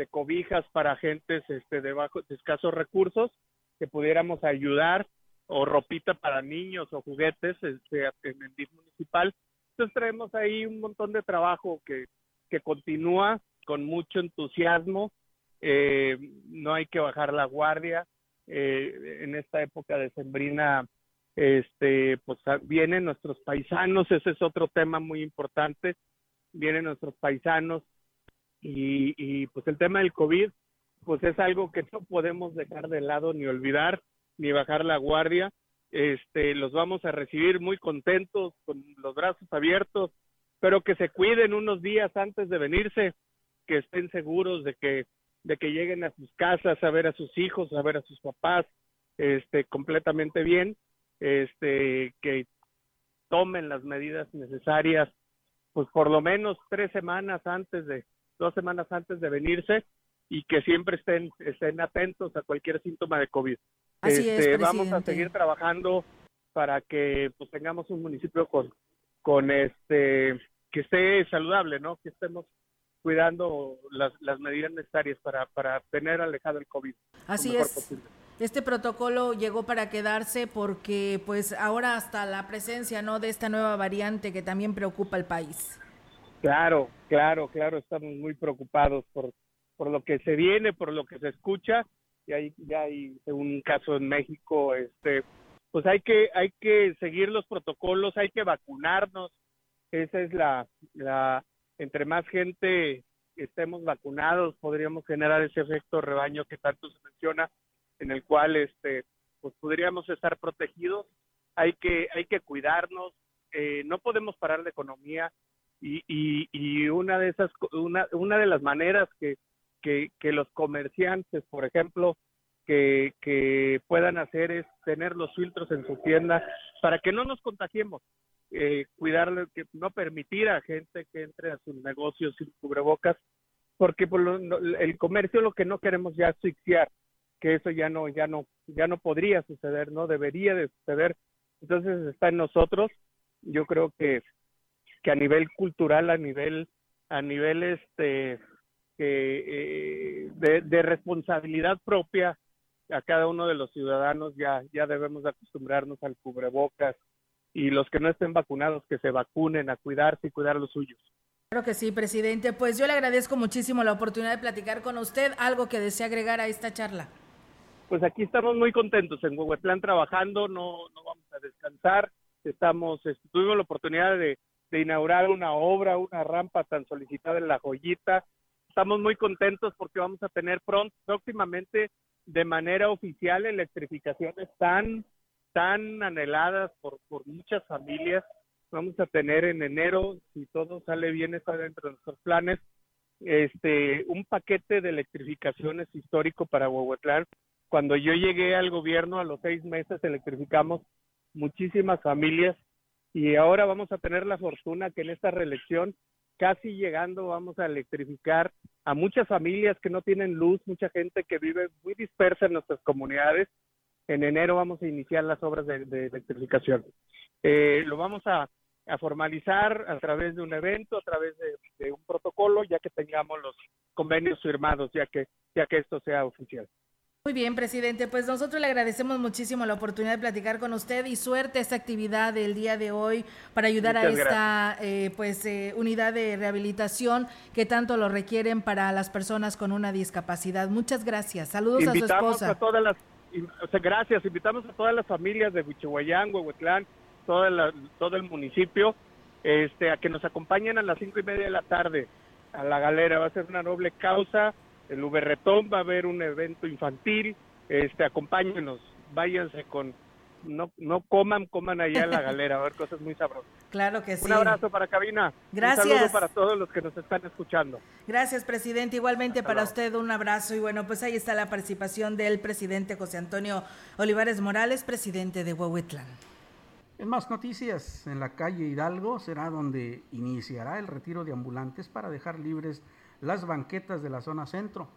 de cobijas para gentes este, de, bajo, escasos recursos que pudiéramos ayudar o ropita para niños o juguetes este, en el municipal. Entonces traemos ahí un montón de trabajo que, que continúa con mucho entusiasmo. Eh, no hay que bajar la guardia. Eh, en esta época de sembrina, este, pues vienen nuestros paisanos, ese es otro tema muy importante. Vienen nuestros paisanos y, y pues el tema del COVID, pues es algo que no podemos dejar de lado ni olvidar, ni bajar la guardia. Este, los vamos a recibir muy contentos, con los brazos abiertos, pero que se cuiden unos días antes de venirse, que estén seguros de que de que lleguen a sus casas a ver a sus hijos, a ver a sus papás, este, completamente bien, este, que tomen las medidas necesarias, pues por lo menos tres semanas antes de, dos semanas antes de venirse y que siempre estén, estén atentos a cualquier síntoma de COVID. Así este, es, vamos a seguir trabajando para que pues tengamos un municipio con, con este que esté saludable, ¿no? Que estemos cuidando las, las medidas necesarias para, para tener alejado el COVID. Así es. Posible. Este protocolo llegó para quedarse porque pues ahora hasta la presencia, ¿no? De esta nueva variante que también preocupa al país. Claro, claro, claro, estamos muy preocupados por, por lo que se viene, por lo que se escucha, y hay, ya hay un caso en México, este, pues hay que, hay que seguir los protocolos, hay que vacunarnos, esa es la, la, entre más gente estemos vacunados, podríamos generar ese efecto rebaño que tanto se menciona, en el cual, este, pues podríamos estar protegidos, hay que, hay que cuidarnos, eh, no podemos parar la economía, y, y, y una de esas una, una de las maneras que, que, los comerciantes por ejemplo que, que puedan hacer es tener los filtros en su tienda para que no nos contagiemos eh, cuidar que no permitir a gente que entre a sus negocios sin cubrebocas porque por lo, el comercio lo que no queremos ya asfixiar que eso ya no, ya no, ya no podría suceder, no debería de suceder. Entonces está en nosotros. Yo creo que, que a nivel cultural, a nivel, a nivel este, eh, de, de responsabilidad propia a cada uno de los ciudadanos ya, ya debemos acostumbrarnos al cubrebocas y los que no estén vacunados que se vacunen a cuidarse y cuidar los suyos. Claro que sí, presidente. Pues yo le agradezco muchísimo la oportunidad de platicar con usted. ¿Algo que desea agregar a esta charla? Pues aquí estamos muy contentos en Huehuetlán trabajando, no, no vamos a descansar. Estamos, este, tuvimos la oportunidad de, de inaugurar una obra, una rampa tan solicitada en La Joyita. Estamos muy contentos porque vamos a tener pronto, próximamente de manera oficial electrificaciones tan, tan anheladas por, por muchas familias. Vamos a tener en enero, si todo sale bien, está dentro de nuestros planes, este, un paquete de electrificaciones histórico para Huehuetlán. Cuando yo llegué al gobierno, a los seis meses electrificamos muchísimas familias y ahora vamos a tener la fortuna que en esta reelección, casi llegando, vamos a electrificar a muchas familias que no tienen luz, mucha gente que vive muy dispersa en nuestras comunidades. En enero vamos a iniciar las obras de, electrificación. Eh, lo vamos a, a, formalizar a través de un evento, a través de, de, un protocolo, ya que tengamos los convenios firmados, ya que, ya que esto sea oficial. Muy bien, presidente. Pues nosotros le agradecemos muchísimo la oportunidad de platicar con usted y suerte a esta actividad del día de hoy para ayudar Muchas a esta eh, pues eh, unidad de rehabilitación que tanto lo requieren para las personas con una discapacidad. Muchas gracias. Saludos Invitamos a su esposa. A todas las, o sea, gracias. Invitamos a todas las familias de Huichihuayán, Huehuetlán, toda la, todo el municipio, este, a que nos acompañen a las cinco y media de la tarde a la galera. Va a ser una noble causa el Uberretón va a haber un evento infantil, este, acompáñenos, váyanse con, no, no coman, coman allá en la *laughs* galera, a ver cosas muy sabrosas. Claro que sí. Un abrazo para Cabina. Gracias. Un saludo para todos los que nos están escuchando. Gracias, presidente. Igualmente Hasta para luego. usted un abrazo. Y bueno, pues ahí está la participación del presidente José Antonio Olivares Morales, presidente de Huehuetlán. En más noticias, en la calle Hidalgo será donde iniciará el retiro de ambulantes para dejar libres las banquetas de la zona centro.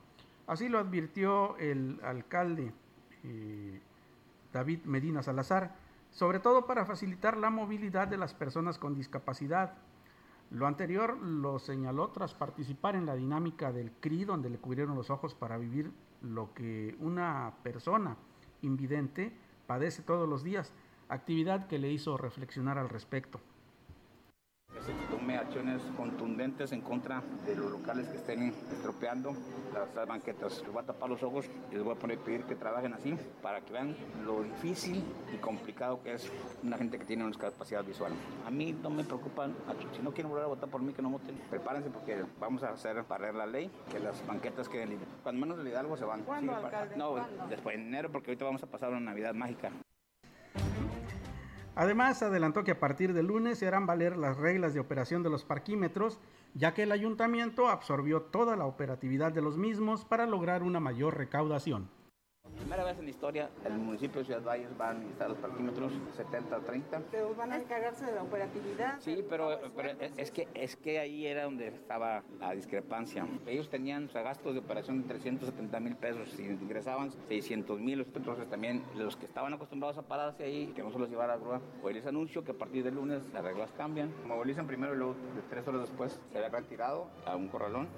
Así lo advirtió el alcalde eh, David Medina Salazar, sobre todo para facilitar la movilidad de las personas con discapacidad. Lo anterior lo señaló tras participar en la dinámica del CRI, donde le cubrieron los ojos para vivir lo que una persona invidente padece todos los días, actividad que le hizo reflexionar al respecto se tome acciones contundentes en contra de los locales que estén estropeando las, las, banquetas. Les voy a tapar los ojos y les voy a poner pedir que trabajen así para que vean lo difícil y complicado que es una gente que tiene una discapacidad visual. A mí no me preocupan, si no quieren volver a votar por mí, que no voten. Prepárense porque vamos a hacer barrer la ley, que las banquetas queden libres. Cuando menos el Hidalgo se van. ¿Cuándo, sí, alcalde? No, ¿Cuándo? después en enero porque ahorita vamos a pasar una Navidad mágica. Además, adelantó que a partir de lunes se harán valer las reglas de operación de los parquímetros, ya que el ayuntamiento absorbió toda la operatividad de los mismos para lograr una mayor recaudación. Primera vez en la historia, el municipio de Ciudad Valles va a administrar los parquímetros 70-30. Pero van a encargarse de la operatividad. Sí, pero, pero, es, que, es que ahí era donde estaba la discrepancia. Ellos tenían o sea, gastos de operación de 370 mil pesos y ingresaban 600 mil. Entonces también los que estaban acostumbrados a pararse ahí, que no se los llevara a grúa, hoy les anuncio que a partir de lunes las reglas cambian. Movilizan primero y luego tres horas después se ha retirado a un corralón.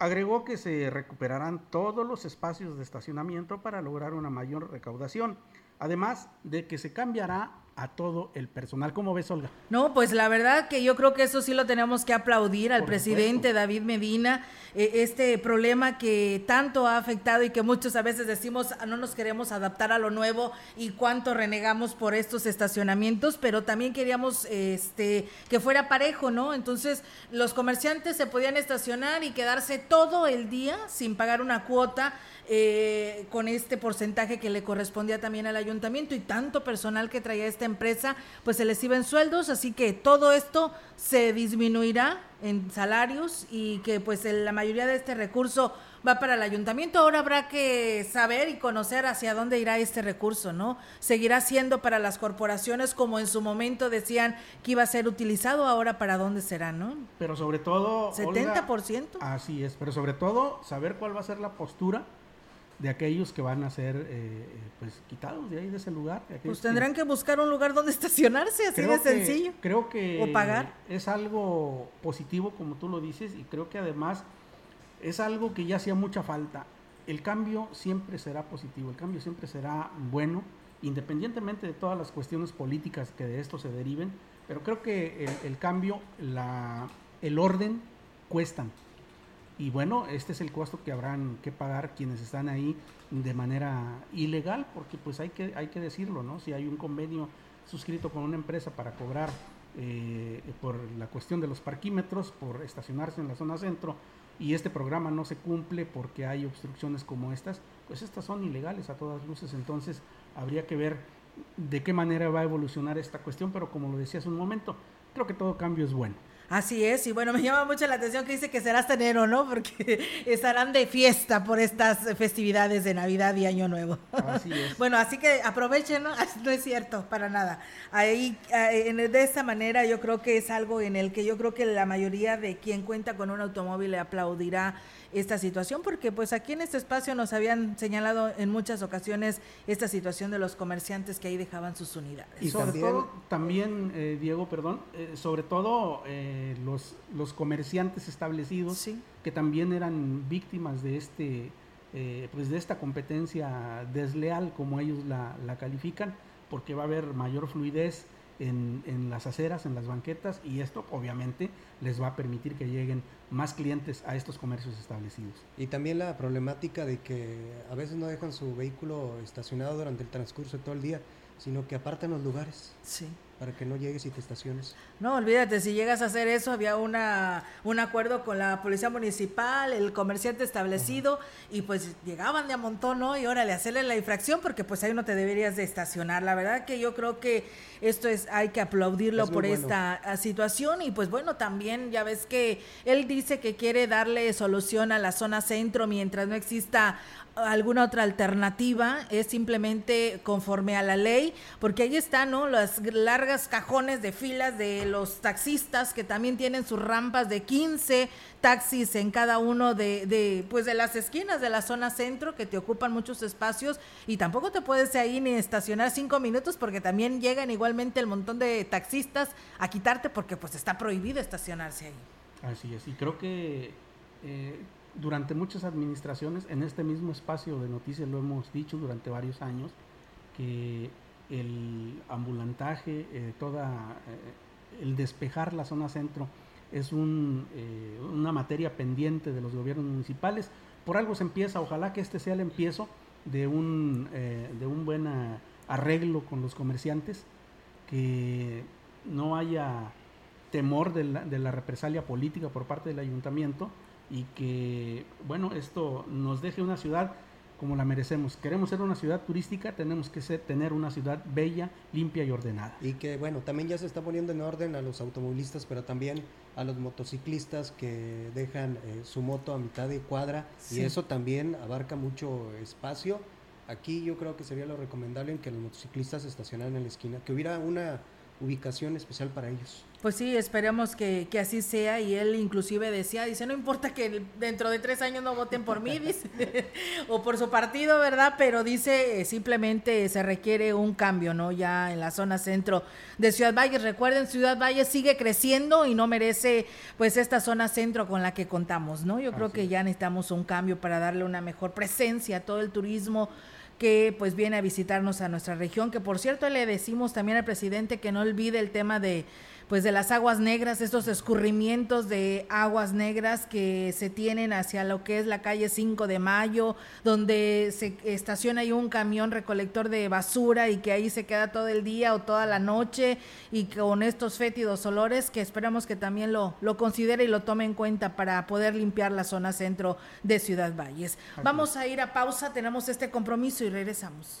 Agregó que se recuperarán todos los espacios de estacionamiento para lograr una mayor recaudación, además de que se cambiará a todo el personal. ¿Cómo ves, Olga? No, pues la verdad que yo creo que eso sí lo tenemos que aplaudir al Por presidente supuesto. David Medina, eh, este problema que tanto ha afectado y que muchos a veces decimos "Ah, no nos queremos adaptar a lo nuevo y cuánto renegamos por estos estacionamientos, pero también queríamos este que fuera parejo, ¿no? Entonces los comerciantes se podían estacionar y quedarse todo el día sin pagar una cuota eh, con este porcentaje que le correspondía también al ayuntamiento y tanto personal que traía esta empresa, pues se les iba en sueldos, así que todo esto se disminuirá en salarios y que pues el- la mayoría de este recurso va para el ayuntamiento. Ahora habrá que saber y conocer hacia dónde irá este recurso, ¿no? Seguirá siendo para las corporaciones como en su momento decían que iba a ser utilizado, ahora para dónde será, ¿no? Pero sobre todo... Olga, 70%. así es, pero sobre todo saber cuál va a ser la postura de aquellos que van a ser eh, pues quitados de ahí de ese lugar. Pues tendrán que, buscar un lugar donde *laughs* estacionarse, así de sencillo. creo que o pagar. es algo positivo como tú lo dices y creo que además es algo que ya hacía mucha falta. El cambio siempre será positivo, el cambio siempre será bueno, independientemente de todas las cuestiones políticas que de esto se deriven, pero creo que el, el cambio, la, el orden cuestan y bueno, este es el costo que habrán que pagar quienes están ahí de manera ilegal, porque pues hay que, hay que decirlo, ¿no? Si hay un convenio suscrito con una empresa para cobrar eh, por la cuestión de los parquímetros, por estacionarse en la zona centro, y este programa no se cumple porque hay obstrucciones como estas, pues estas son ilegales a todas luces, entonces habría que ver de qué manera va a evolucionar esta cuestión, pero como lo decía hace un momento, creo que todo cambio es bueno. Así es, y bueno, *laughs* me llama mucho la atención que dice que será hasta enero, ¿no? Porque *laughs* estarán de fiesta por estas festividades de Navidad y Año Nuevo. Así es. *laughs* bueno, así que aprovechen, ¿no? No es cierto, para nada. Ahí, de esta manera, yo creo que es algo en el que yo creo que la mayoría de quien cuenta con un automóvil le aplaudirá esta situación, porque pues aquí en este espacio nos habían señalado en muchas ocasiones esta situación de los comerciantes que ahí dejaban sus unidades. Y sobre todo, también, eh, Diego, perdón, eh, sobre todo eh, los, los comerciantes establecidos que también eran víctimas de este pues de esta competencia desleal, como ellos la, la califican, porque va a haber mayor fluidez en, en, las aceras, en las banquetas, y esto obviamente les va a permitir que lleguen más clientes a estos comercios establecidos. Y también la problemática de que a veces no dejan su vehículo estacionado durante el transcurso de todo el día, sino que apartan los lugares. Sí para que no llegues y te estaciones. No, olvídate, si llegas a hacer eso, había una, un acuerdo con la policía municipal, el comerciante establecido, y pues llegaban de a montón, ¿no? Y órale, hacerle la infracción, porque pues ahí no te deberías de estacionar. La verdad que yo creo que esto es, hay que aplaudirlo por esta ah, situación, y pues bueno, también ya ves que él dice que quiere darle solución a la zona centro mientras no exista alguna otra alternativa, es simplemente conforme a la ley, porque ahí están, ¿no? Las largas cajones de filas de los taxistas que también tienen sus rampas de 15 taxis en cada uno de, de, pues de las esquinas de la zona centro que te ocupan muchos espacios y tampoco te puedes ahí ni estacionar cinco minutos porque también llegan igualmente el montón de taxistas a quitarte porque pues está prohibido estacionarse ahí. Así es, y creo que eh, durante muchas administraciones, en este mismo espacio de noticias lo hemos dicho durante varios años, que el ambulantaje, eh, toda, eh, el despejar la zona centro es eh, una materia pendiente de los gobiernos municipales. Por algo se empieza, ojalá que este sea el empiezo de un, de un buen arreglo con los comerciantes, que no haya temor de la, de la represalia política por parte del ayuntamiento, y que, bueno, esto nos deje una ciudad como la merecemos. Queremos ser una ciudad turística, tenemos que ser, tener una ciudad bella, limpia y ordenada. Y que, bueno, también ya se está poniendo en orden a los automovilistas, pero también a los motociclistas que dejan eh, su moto a mitad de cuadra y eso también abarca mucho espacio. Aquí yo creo que sería lo recomendable en que los motociclistas estacionaran en la esquina, que hubiera una ubicación especial para ellos. Pues sí, esperemos que, que, así sea. Y él inclusive decía, dice, no importa que dentro de tres años no voten por mí, *laughs* dice, o por su partido, ¿verdad? Pero dice, eh, simplemente se requiere un cambio, ¿no? Ya en la zona centro de Ciudad Valles. Recuerden, Ciudad Valles sigue creciendo y no merece pues esta zona centro con la que contamos, ¿no? Yo creo que ya necesitamos un cambio para darle una mejor presencia a todo el turismo que pues viene a visitarnos a nuestra región, que por cierto le decimos también al presidente que no olvide el tema de pues de las aguas negras, estos escurrimientos de aguas negras que se tienen hacia lo que es la calle 5 de Mayo, donde se estaciona ahí un camión recolector de basura y que ahí se queda todo el día o toda la noche y con estos fétidos olores que esperamos que también lo, lo considere y lo tome en cuenta para poder limpiar la zona centro de Ciudad Valles. Vamos a ir a pausa, tenemos este compromiso y regresamos.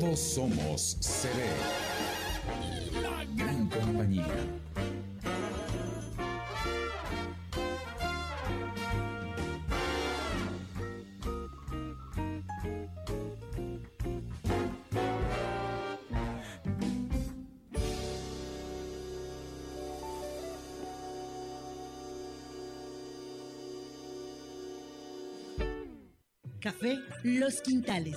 Todos somos CB. La gran compañía. Café Los Quintales.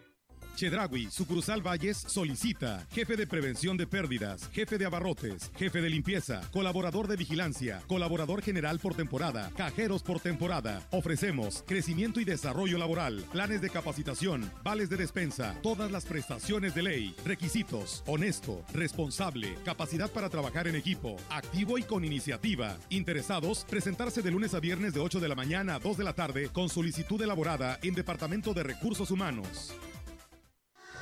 Chedragui, sucursal Valles, solicita jefe de prevención de pérdidas, jefe de abarrotes, jefe de limpieza, colaborador de vigilancia, colaborador general por temporada, cajeros por temporada. Ofrecemos crecimiento y desarrollo laboral, planes de capacitación, vales de despensa, todas las prestaciones de ley, requisitos, honesto, responsable, capacidad para trabajar en equipo, activo y con iniciativa. Interesados, presentarse de lunes a viernes de 8 de la mañana a 2 de la tarde con solicitud elaborada en Departamento de Recursos Humanos.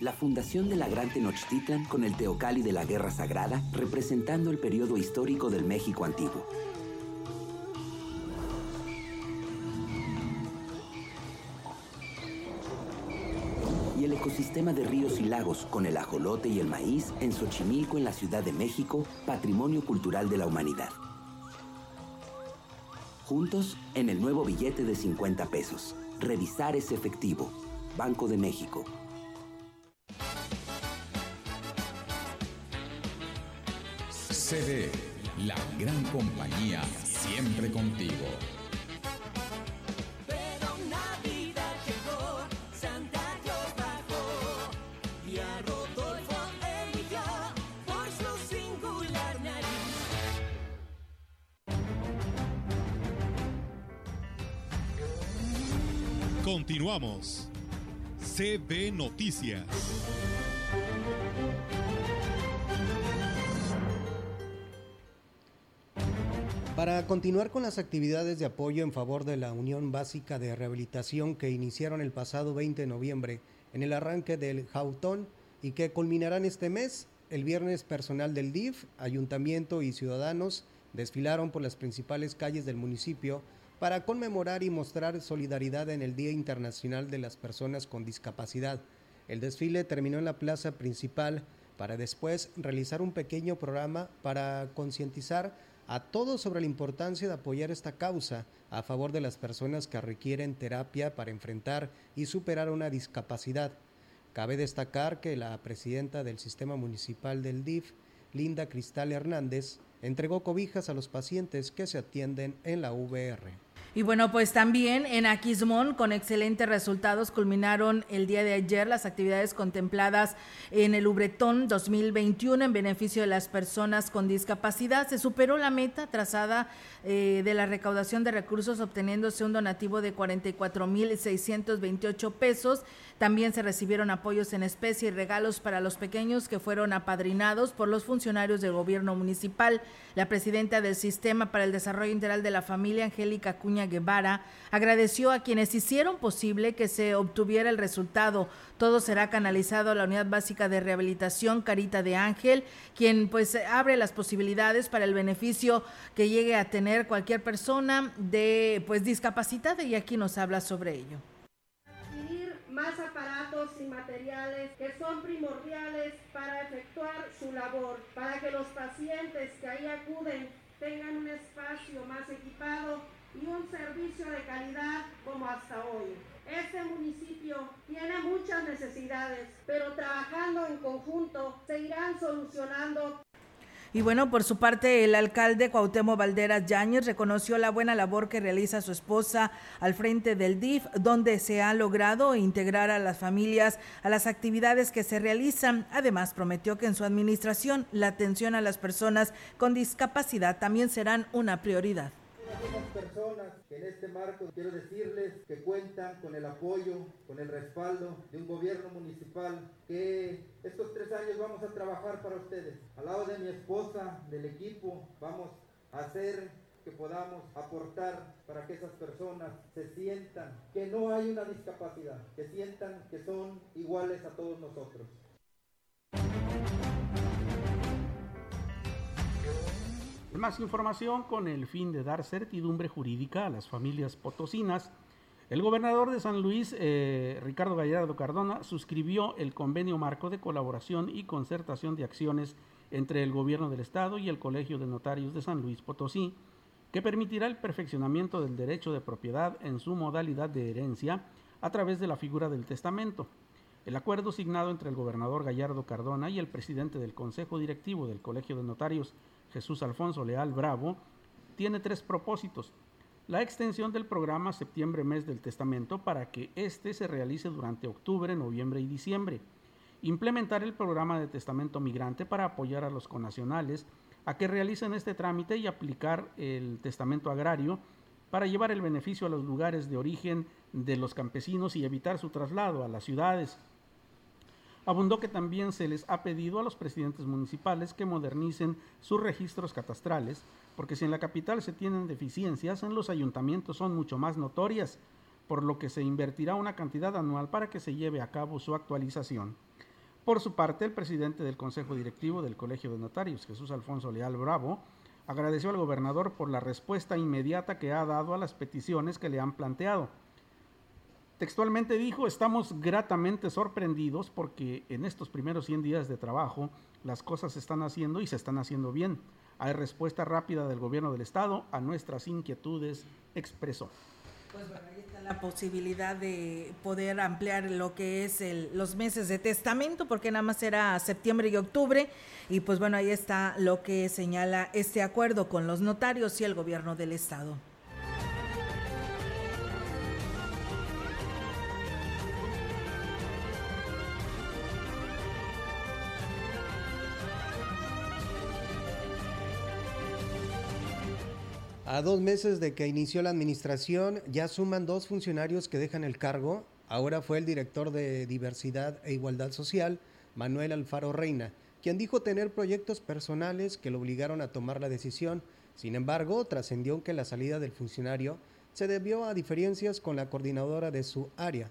La fundación de la Gran Tenochtitlan con el Teocalli de la Guerra Sagrada, representando el periodo histórico del México antiguo. Y el ecosistema de ríos y lagos con el ajolote y el maíz en Xochimilco, en la Ciudad de México, patrimonio cultural de la humanidad. Juntos en el nuevo billete de 50 pesos. Revisar ese efectivo. Banco de México. CD, la gran compañía, siempre contigo. Pero Navidad llegó, Para continuar con las actividades de apoyo en favor de la Unión Básica de Rehabilitación que iniciaron el pasado 20 de noviembre en el arranque del Jautón y que culminarán este mes, el viernes personal del DIF, ayuntamiento y ciudadanos desfilaron por las principales calles del municipio para conmemorar y mostrar solidaridad en el Día Internacional de las Personas con Discapacidad. El desfile terminó en la plaza principal para después realizar un pequeño programa para concientizar a todos sobre la importancia de apoyar esta causa a favor de las personas que requieren terapia para enfrentar y superar una discapacidad. Cabe destacar que la presidenta del Sistema Municipal del DIF, Linda Cristal Hernández, entregó cobijas a los pacientes que se atienden en la VR. Y bueno, pues también en Aquismón, con excelentes resultados, culminaron el día de ayer las actividades contempladas en el Ubretón 2021 en beneficio de las personas con discapacidad. Se superó la meta trazada eh, de la recaudación de recursos, obteniéndose un donativo de 44.628 pesos. También se recibieron apoyos en especie y regalos para los pequeños que fueron apadrinados por los funcionarios del gobierno municipal. La presidenta del Sistema para el Desarrollo Integral de la Familia, Angélica Cuña Guevara, agradeció a quienes hicieron posible que se obtuviera el resultado. Todo será canalizado a la Unidad Básica de Rehabilitación Carita de Ángel, quien pues abre las posibilidades para el beneficio que llegue a tener cualquier persona de pues discapacitada y aquí nos habla sobre ello más aparatos y materiales que son primordiales para efectuar su labor, para que los pacientes que ahí acuden tengan un espacio más equipado y un servicio de calidad como hasta hoy. Este municipio tiene muchas necesidades, pero trabajando en conjunto se irán solucionando y bueno, por su parte, el alcalde Cuauhtémoc Valderas Yáñez reconoció la buena labor que realiza su esposa al frente del DIF, donde se ha logrado integrar a las familias a las actividades que se realizan. Además, prometió que en su administración la atención a las personas con discapacidad también serán una prioridad en este marco quiero decirles que cuentan con el apoyo, con el respaldo de un gobierno municipal que estos tres años vamos a trabajar para ustedes. Al lado de mi esposa, del equipo, vamos a hacer que podamos aportar para que esas personas se sientan que no hay una discapacidad, que sientan que son iguales a todos nosotros. Más información con el fin de dar certidumbre jurídica a las familias potosinas. El gobernador de San Luis, eh, Ricardo Gallardo Cardona, suscribió el convenio marco de colaboración y concertación de acciones entre el gobierno del estado y el Colegio de Notarios de San Luis Potosí, que permitirá el perfeccionamiento del derecho de propiedad en su modalidad de herencia a través de la figura del testamento. El acuerdo signado entre el gobernador Gallardo Cardona y el presidente del Consejo Directivo del Colegio de Notarios, Jesús Alfonso Leal Bravo, tiene tres propósitos. La extensión del programa Septiembre Mes del Testamento para que éste se realice durante octubre, noviembre y diciembre. Implementar el programa de testamento migrante para apoyar a los conacionales a que realicen este trámite y aplicar el testamento agrario para llevar el beneficio a los lugares de origen de los campesinos y evitar su traslado a las ciudades. Abundó que también se les ha pedido a los presidentes municipales que modernicen sus registros catastrales, porque si en la capital se tienen deficiencias, en los ayuntamientos son mucho más notorias, por lo que se invertirá una cantidad anual para que se lleve a cabo su actualización. Por su parte, el presidente del Consejo Directivo del Colegio de Notarios, Jesús Alfonso Leal Bravo, agradeció al gobernador por la respuesta inmediata que ha dado a las peticiones que le han planteado Textualmente dijo, estamos gratamente sorprendidos porque en estos primeros 100 días de trabajo las cosas se están haciendo y se están haciendo bien. Hay respuesta rápida del gobierno del estado a nuestras inquietudes, expresó. Pues bueno, ahí está la posibilidad de poder ampliar lo que es los meses de testamento, porque nada más era septiembre y octubre. Y pues bueno, ahí está lo que señala este acuerdo con los notarios y el gobierno del estado. A dos meses de que inició la administración, ya suman dos funcionarios que dejan el cargo. Ahora fue el director de Diversidad e Igualdad Social, Manuel Alfaro Reina, quien dijo tener proyectos personales que lo obligaron a tomar la decisión. Sin embargo, trascendió que la salida del funcionario se debió a diferencias con la coordinadora de su área.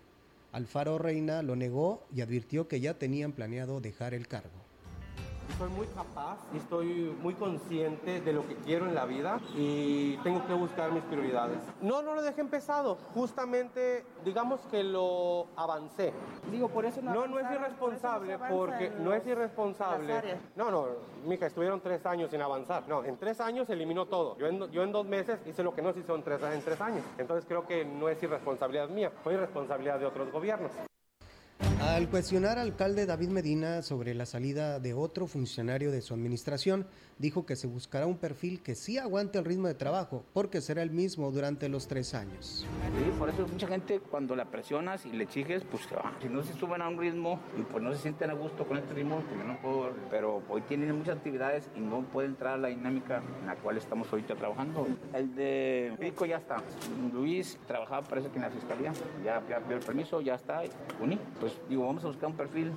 Alfaro Reina lo negó y advirtió que ya tenían planeado dejar el cargo soy muy capaz y estoy muy consciente de lo que quiero en la vida y tengo que buscar mis prioridades. No, no lo dejé empezado, justamente digamos que lo avancé. Digo, por eso no No, no es irresponsable porque no es irresponsable. No, no, mija, estuvieron tres años sin avanzar. No, en tres años eliminó todo. Yo en, yo en dos meses hice lo que no se hizo en tres, en tres años. Entonces creo que no es irresponsabilidad mía, fue irresponsabilidad de otros gobiernos. Al cuestionar al alcalde David Medina sobre la salida de otro funcionario de su administración, dijo que se buscará un perfil que sí aguante el ritmo de trabajo, porque será el mismo durante los tres años. Sí, por eso mucha gente cuando la presionas y le exiges, pues se va. Si no se suben a un ritmo pues no se sienten a gusto con este ritmo, pues no puedo, pero hoy tienen muchas actividades y no puede entrar a la dinámica en la cual estamos ahorita trabajando. El de Pico ya está. Luis trabajaba parece que en la fiscalía, ya, ya el permiso, ya está, uní. Pues digo, vamos a buscar un perfil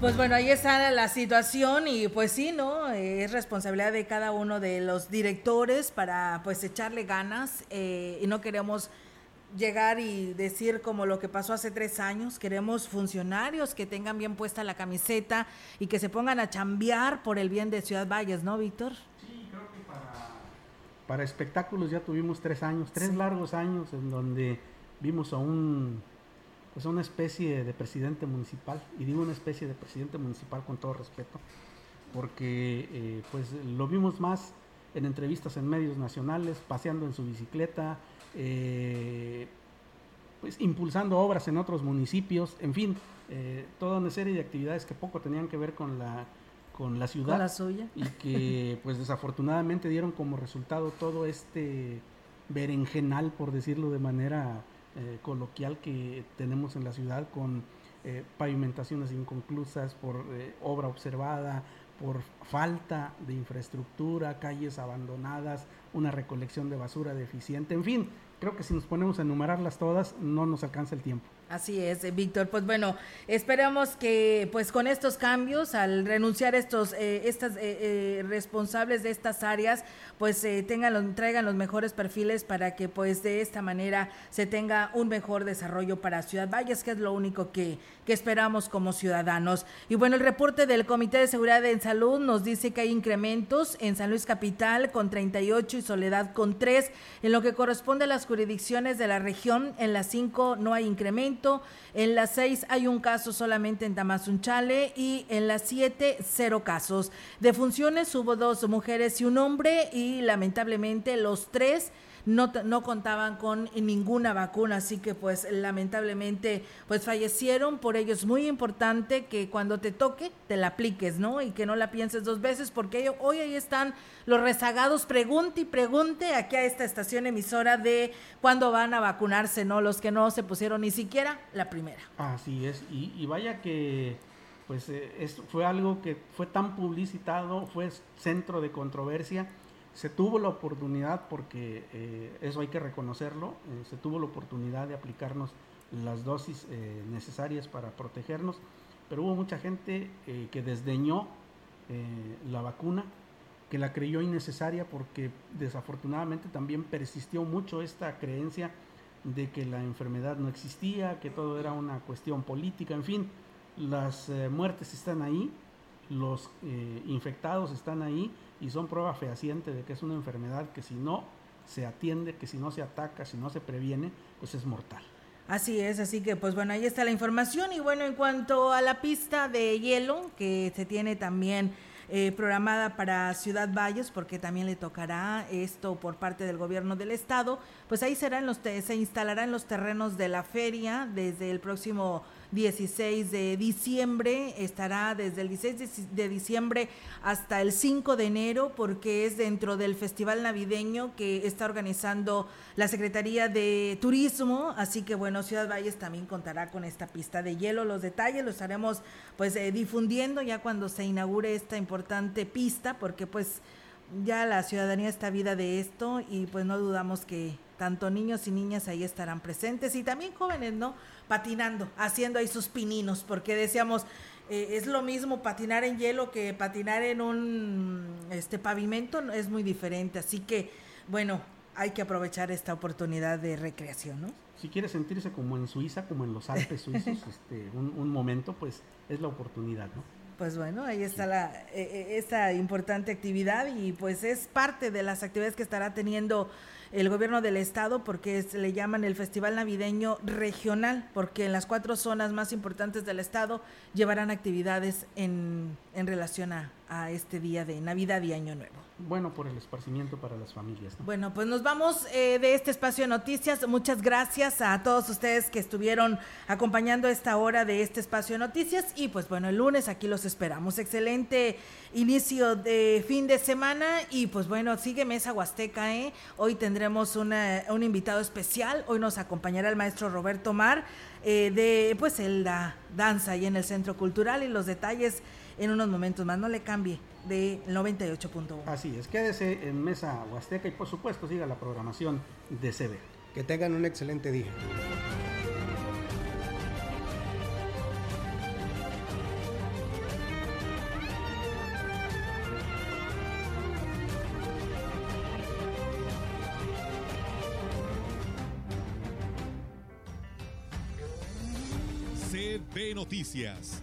pues bueno, ahí está la situación y pues sí, ¿no? Es responsabilidad de cada uno de los directores para pues echarle ganas eh, y no queremos llegar y decir como lo que pasó hace tres años, queremos funcionarios que tengan bien puesta la camiseta y que se pongan a chambear por el bien de Ciudad Valles, ¿no, Víctor? Sí, creo que para, para espectáculos ya tuvimos tres años, tres largos años en donde vimos a un pues una especie de presidente municipal, y digo una especie de presidente municipal con todo respeto, porque eh, pues lo vimos más en entrevistas en medios nacionales, paseando en su bicicleta, eh, pues impulsando obras en otros municipios, en fin, eh, toda una serie de actividades que poco tenían que ver con la con la ciudad Con la suya. y que pues desafortunadamente dieron como resultado todo este berenjenal por decirlo de manera eh, coloquial que tenemos en la ciudad con eh, pavimentaciones inconclusas por eh, obra observada por falta de infraestructura calles abandonadas una recolección de basura deficiente. En fin creo que si nos ponemos a enumerarlas todas no nos alcanza el tiempo Así es, eh, Víctor. Pues bueno, esperamos que pues con estos cambios, al renunciar estos eh, estas eh, eh, responsables de estas áreas, pues eh, tengan los, traigan los mejores perfiles para que pues de esta manera se tenga un mejor desarrollo para Ciudad Valles, que es lo único que, que esperamos como ciudadanos. Y bueno, el reporte del Comité de Seguridad en Salud nos dice que hay incrementos en San Luis Capital con 38 y Soledad con 3. En lo que corresponde a las jurisdicciones de la región, en las 5 no hay incremento. En las seis hay un caso solamente en Tamazunchale y en las siete cero casos. De funciones hubo dos mujeres y un hombre y lamentablemente los tres no, no contaban con ninguna vacuna, así que pues lamentablemente pues fallecieron, por ello es muy importante que cuando te toque te la apliques, ¿no? Y que no la pienses dos veces porque hoy ahí están los rezagados, pregunte y pregunte aquí a esta estación emisora de cuándo van a vacunarse, ¿no? Los que no se pusieron ni siquiera la primera. Así es, y, vaya que pues eh, es- fue algo que fue tan publicitado, fue centro de controversia, se tuvo la oportunidad, porque eh, eso hay que reconocerlo, eh, se tuvo la oportunidad de aplicarnos las dosis eh, necesarias para protegernos, pero hubo mucha gente que desdeñó la vacuna, que la creyó innecesaria porque desafortunadamente también persistió mucho esta creencia de que la enfermedad no existía, que todo era una cuestión política, en fin, las muertes están ahí, los infectados están ahí y son prueba fehaciente de que es una enfermedad que si no se atiende, que si no se ataca, si no se previene, pues es mortal. Así es, así que pues bueno, ahí está la información y bueno, en cuanto a la pista de hielo que se tiene también eh, programada para Ciudad Valles, porque también le tocará esto por parte del gobierno del estado, pues ahí serán los te- se instalará en los terrenos de la feria desde el próximo 16 de diciembre, estará desde el 16 de, diciembre hasta el 5 de enero, porque es dentro del festival navideño que está organizando la Secretaría de Turismo, así que bueno, Ciudad Valles también contará con esta pista de hielo. Los detalles los estaremos pues eh, difundiendo ya cuando se inaugure esta importante pista, porque pues ya la ciudadanía está vida de esto y pues no dudamos que tanto niños y niñas ahí estarán presentes y también jóvenes, ¿no? Patinando, haciendo ahí sus pininos, porque decíamos, eh, es lo mismo patinar en hielo que patinar en un este pavimento, no, es muy diferente, así que bueno, hay que aprovechar esta oportunidad de recreación, ¿no? Si quiere sentirse como en Suiza, como en los Alpes suizos, *laughs* este, un, un momento, pues es la oportunidad, ¿no? Pues bueno, ahí está la, eh, eh, esta importante actividad y pues es parte de las actividades que estará teniendo el gobierno del estado porque se le llaman el Festival Navideño Regional, porque en las cuatro zonas más importantes del estado llevarán actividades en, en relación a, a este día de Navidad y Año Nuevo. Bueno, por el esparcimiento para las familias, ¿no? Bueno, pues nos vamos eh, de este espacio de noticias. Muchas gracias a todos ustedes que estuvieron acompañando esta hora de este espacio de noticias. Y pues bueno, el lunes aquí los esperamos. Excelente inicio de fin de semana. Y pues bueno, sigue Mesa Huasteca, ¿eh? Hoy tendremos una- un invitado especial. Hoy nos acompañará el maestro Roberto Mar eh, de pues el, la danza ahí en el Centro Cultural y los detalles en unos momentos más. No le cambie de 98.1. Así es, quédese en Mesa Huasteca y por supuesto siga la programación de CB. Que tengan un excelente día. CB Noticias,